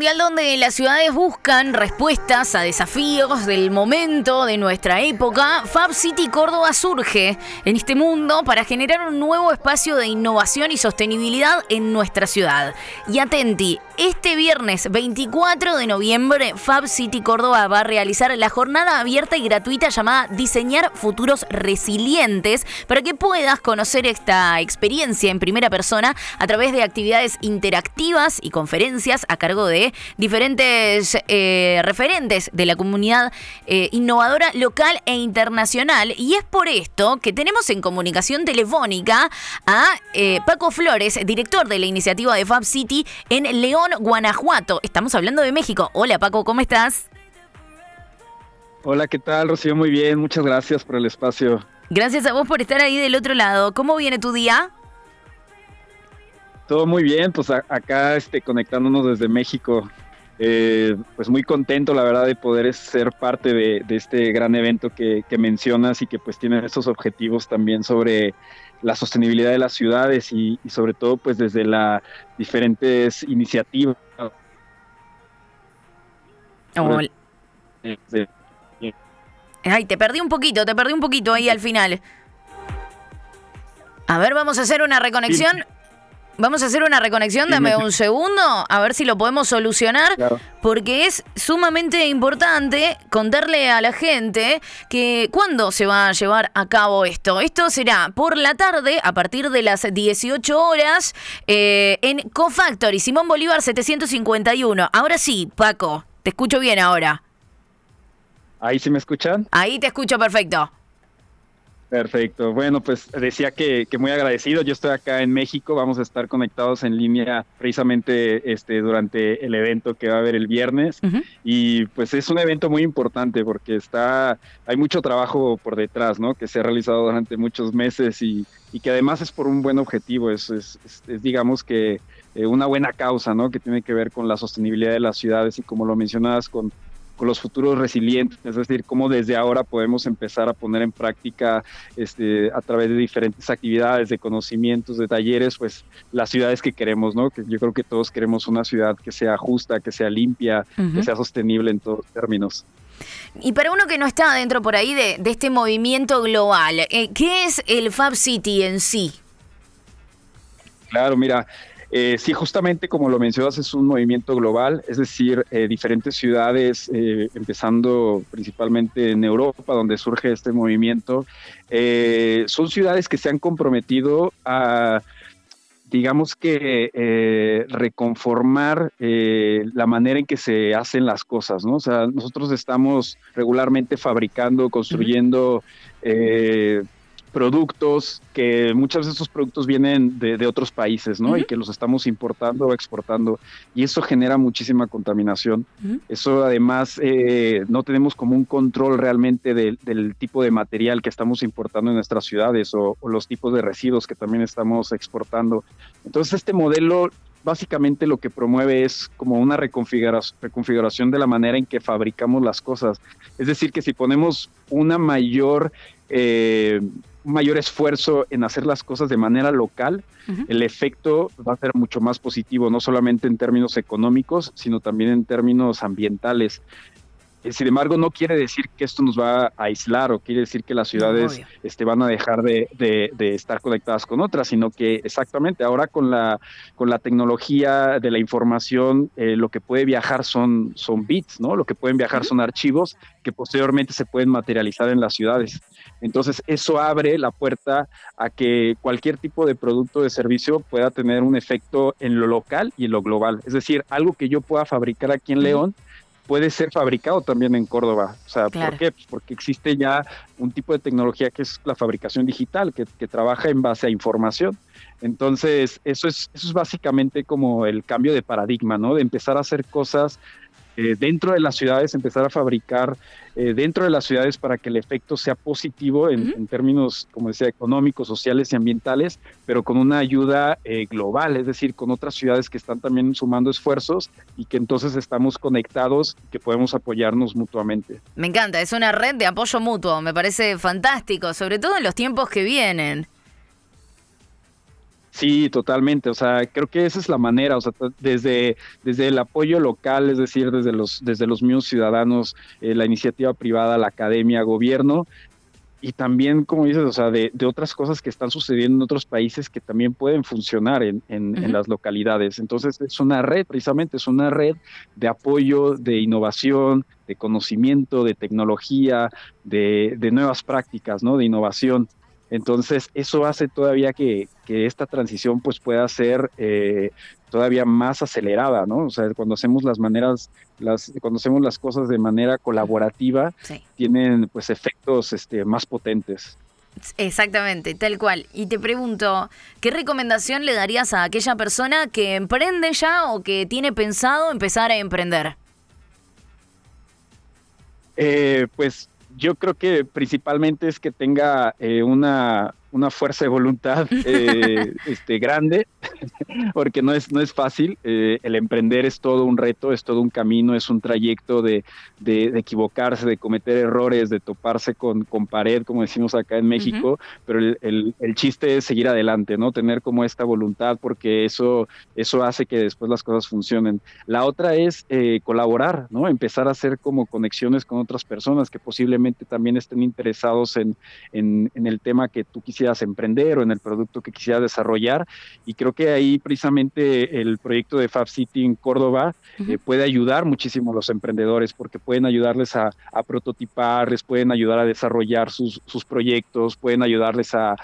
mundial donde las ciudades buscan respuestas a desafíos del momento de nuestra época, Fab City Córdoba surge en este mundo para generar un nuevo espacio de innovación y sostenibilidad en nuestra ciudad. Y atenti, este viernes 24 de noviembre, Fab City Córdoba va a realizar la jornada abierta y gratuita llamada Diseñar Futuros Resilientes para que puedas conocer esta experiencia en primera persona a través de actividades interactivas y conferencias a cargo de diferentes eh, referentes de la comunidad eh, innovadora local e internacional. Y es por esto que tenemos en comunicación telefónica a eh, Paco Flores, director de la iniciativa de Fab City en León, Guanajuato. Estamos hablando de México. Hola Paco, ¿cómo estás? Hola, ¿qué tal, Rocío? Muy bien, muchas gracias por el espacio. Gracias a vos por estar ahí del otro lado. ¿Cómo viene tu día? Todo muy bien, pues acá este, conectándonos desde México. Eh, pues muy contento, la verdad, de poder ser parte de, este gran evento que, mencionas y que pues tiene estos objetivos también sobre la sostenibilidad de las ciudades y, sobre todo pues desde las diferentes iniciativas. Ay, te perdí un poquito, te perdí un poquito ahí al final. A ver, vamos a hacer una reconexión. Vamos a hacer una reconexión, dame un segundo, a ver si lo podemos solucionar, porque es sumamente importante contarle a la gente que cuándo se va a llevar a cabo esto. Esto será por la tarde, a partir de las 18 horas, eh, en Cofactory, Simón Bolívar 751. Ahora sí, Paco, te escucho bien ahora. ¿Ahí sí me escuchan? Ahí te escucho perfecto. Perfecto. Bueno, pues decía que, muy agradecido. Yo estoy acá en México. Vamos a estar conectados en línea precisamente este, durante el evento que va a haber el viernes. Y pues es un evento muy importante porque está, hay mucho trabajo por detrás, ¿no? Que se ha realizado durante muchos meses y, que además es por un buen objetivo. Es, es, digamos que eh, una buena causa, ¿no? Que tiene que ver con la sostenibilidad de las ciudades y como lo mencionabas con con los futuros resilientes, es decir, cómo desde ahora podemos empezar a poner en práctica este, a través de diferentes actividades, de conocimientos, de talleres, pues las ciudades que queremos, ¿no? Que yo creo que todos queremos una ciudad que sea justa, que sea limpia, que sea sostenible en todos términos. Y para uno que no está dentro por ahí de, este movimiento global, eh, ¿qué es el Fab City en sí? Claro, mira, eh, sí, justamente como lo mencionas, es un movimiento global, es decir, eh, diferentes ciudades, eh, empezando principalmente en Europa, donde surge este movimiento, son ciudades que se han comprometido a digamos que reconformar la manera en que se hacen las cosas, ¿no? O sea, nosotros estamos regularmente fabricando, construyendo productos que muchas de esos productos vienen de, otros países, ¿no? Y que los estamos importando o exportando. Y eso genera muchísima contaminación. Eso además eh, no tenemos como un control realmente del tipo de material que estamos importando en nuestras ciudades o, los tipos de residuos que también estamos exportando. Entonces este modelo básicamente lo que promueve es como una reconfiguración de la manera en que fabricamos las cosas. Es decir, que si ponemos una mayor eh, mayor esfuerzo en hacer las cosas de manera local, el efecto va a ser mucho más positivo, no solamente en términos económicos, sino también en términos ambientales. Eh, sin embargo, no quiere decir que esto nos va a aislar o quiere decir que las ciudades este, van a dejar de, estar conectadas con otras, sino que exactamente ahora con la, con la tecnología de la información, eh, lo que puede viajar son, son bits, ¿no? Lo que pueden viajar son archivos que posteriormente se pueden materializar en las ciudades. Entonces, eso abre la puerta a que cualquier tipo de producto de servicio pueda tener un efecto en lo local y en lo global. Es decir, algo que yo pueda fabricar aquí en León puede ser fabricado también en Córdoba. O sea, ¿por qué? Pues porque existe ya un tipo de tecnología que es la fabricación digital, que, que trabaja en base a información. Entonces, eso es, eso es básicamente como el cambio de paradigma, ¿no? De empezar a hacer cosas eh, dentro de las ciudades, empezar a fabricar eh, dentro de las ciudades para que el efecto sea positivo en, términos, como decía, económicos, sociales y ambientales, pero con una ayuda eh, global, es decir, con otras ciudades que están también sumando esfuerzos y que entonces estamos conectados, que podemos apoyarnos mutuamente. Me encanta, es una red de apoyo mutuo, me parece fantástico, sobre todo en los tiempos que vienen. Sí, totalmente. O sea, creo que esa es la manera. O sea, desde, desde el apoyo local, es decir, desde los, desde los mismos ciudadanos, eh, la iniciativa privada, la academia, gobierno, y también, como dices, o sea, de, otras cosas que están sucediendo en otros países que también pueden funcionar en, en, las localidades. Entonces, es una red, precisamente, es una red de apoyo, de innovación, de conocimiento, de tecnología, de, de nuevas prácticas, ¿no? De innovación. Entonces, eso hace todavía que, que esta transición pues pueda ser eh, todavía más acelerada, ¿no? O sea, cuando hacemos las maneras, las, cuando hacemos las cosas de manera colaborativa, tienen pues efectos este, más potentes. Exactamente, tal cual. Y te pregunto, ¿qué recomendación le darías a aquella persona que emprende ya o que tiene pensado empezar a emprender? Eh, pues yo creo que principalmente es que tenga eh, una, una fuerza de voluntad eh, este, grande, porque no es, no es fácil. Eh, el emprender es todo un reto, es todo un camino, es un trayecto de, de, equivocarse, de cometer errores, de toparse con, con pared, como decimos acá en México, pero el, el, el, chiste es seguir adelante, ¿no? Tener como esta voluntad, porque eso, eso hace que después las cosas funcionen. La otra es eh, colaborar, ¿no? Empezar a hacer como conexiones con otras personas que posiblemente también estén interesados en, en, en el tema que tú quisieras quisieras emprender o en el producto que quisieras desarrollar. Y creo que ahí precisamente el proyecto de Fab City en Córdoba eh, puede ayudar muchísimo a los emprendedores porque pueden ayudarles a, prototipar, les pueden ayudar a desarrollar sus, proyectos, pueden ayudarles a,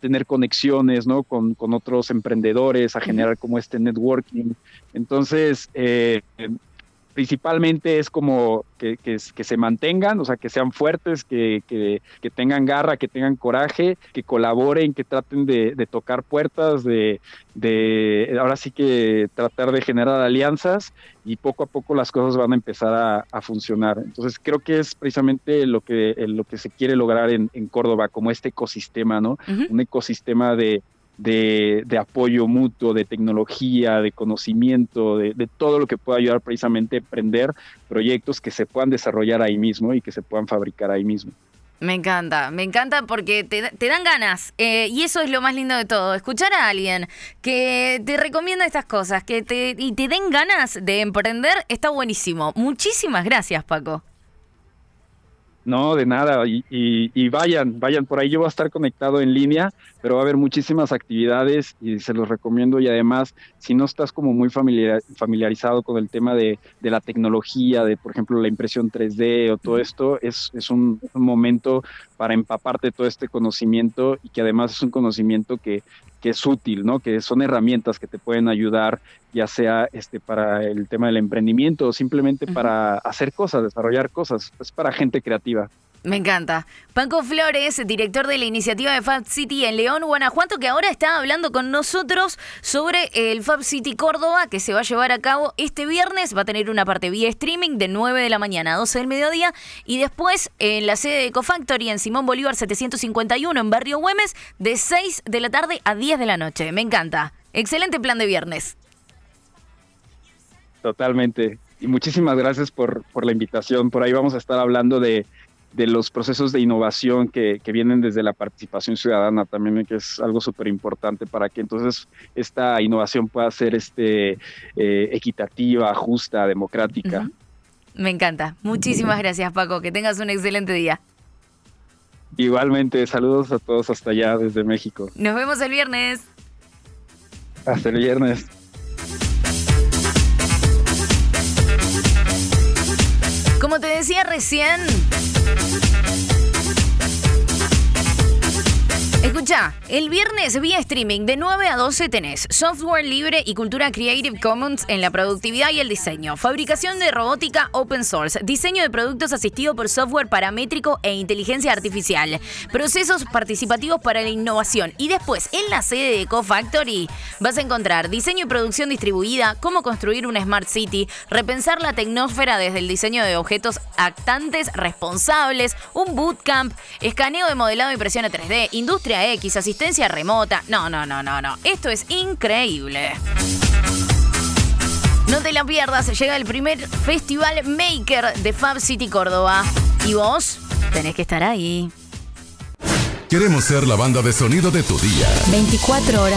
tener conexiones ¿no? con, otros emprendedores, a generar como este networking. Entonces, eh, principalmente es como que, que, se mantengan, o sea, que sean fuertes, que, que, tengan garra, que tengan coraje, que colaboren, que traten de, tocar puertas, de, de, ahora sí que tratar de generar alianzas y poco a poco las cosas van a empezar a, funcionar. Entonces creo que es precisamente lo que, lo que se quiere lograr en, Córdoba, como este ecosistema, ¿no? Un ecosistema de, de, apoyo mutuo, de tecnología, de conocimiento, de, todo lo que pueda ayudar precisamente a emprender proyectos que se puedan desarrollar ahí mismo y que se puedan fabricar ahí mismo. Me encanta, me encanta porque te, dan ganas eh, y eso es lo más lindo de todo, escuchar a alguien que te recomienda estas cosas que te, y te den ganas de emprender está buenísimo. Muchísimas gracias Paco. No, de nada. Y, vayan, vayan por ahí. Yo voy a estar conectado en línea, pero va a haber muchísimas actividades y se los recomiendo. Y además, si no estás como muy familiarizado con el tema de, la tecnología, de por ejemplo la impresión 3D o todo esto, es, es un, un, momento para empaparte todo este conocimiento y que además es un conocimiento que, que es útil, ¿no? Que son herramientas que te pueden ayudar, ya sea este para el tema del emprendimiento o simplemente para hacer cosas, desarrollar cosas. Es para gente creativa. Me encanta. Paco Flores, director de la iniciativa de Fab City en León, Guanajuato, que ahora está hablando con nosotros sobre el Fab City Córdoba, que se va a llevar a cabo este viernes. Va a tener una parte vía streaming de 9 de la mañana a 12 del mediodía y después en la sede de Ecofactory en Simón Bolívar 751 en Barrio Güemes de 6 de la tarde a 10 de la noche. Me encanta. Excelente plan de viernes. Totalmente. Y muchísimas gracias por, por la invitación. Por ahí vamos a estar hablando de de los procesos de innovación que, vienen desde la participación ciudadana también, que es algo súper importante para que entonces esta innovación pueda ser este, eh, equitativa, justa, democrática. Me encanta. Muchísimas gracias, Paco. Que tengas un excelente día. Igualmente, saludos a todos hasta allá desde México. Nos vemos el viernes. Hasta el viernes. Decía recién, Escucha, el viernes vía streaming de 9 a 12 tenés software libre y cultura Creative Commons en la productividad y el diseño, fabricación de robótica open source, diseño de productos asistido por software paramétrico e inteligencia artificial, procesos participativos para la innovación. Y después en la sede de EcoFactory vas a encontrar diseño y producción distribuida, cómo construir una smart city, repensar la tecnósfera desde el diseño de objetos actantes responsables, un bootcamp, escaneo de modelado y impresión a 3D, industria X, asistencia remota. No, no, no, no, no. Esto es increíble. No te la pierdas, llega el primer Festival Maker de Fab City Córdoba. Y vos tenés que estar ahí. Queremos ser la banda de sonido de tu día. 24 horas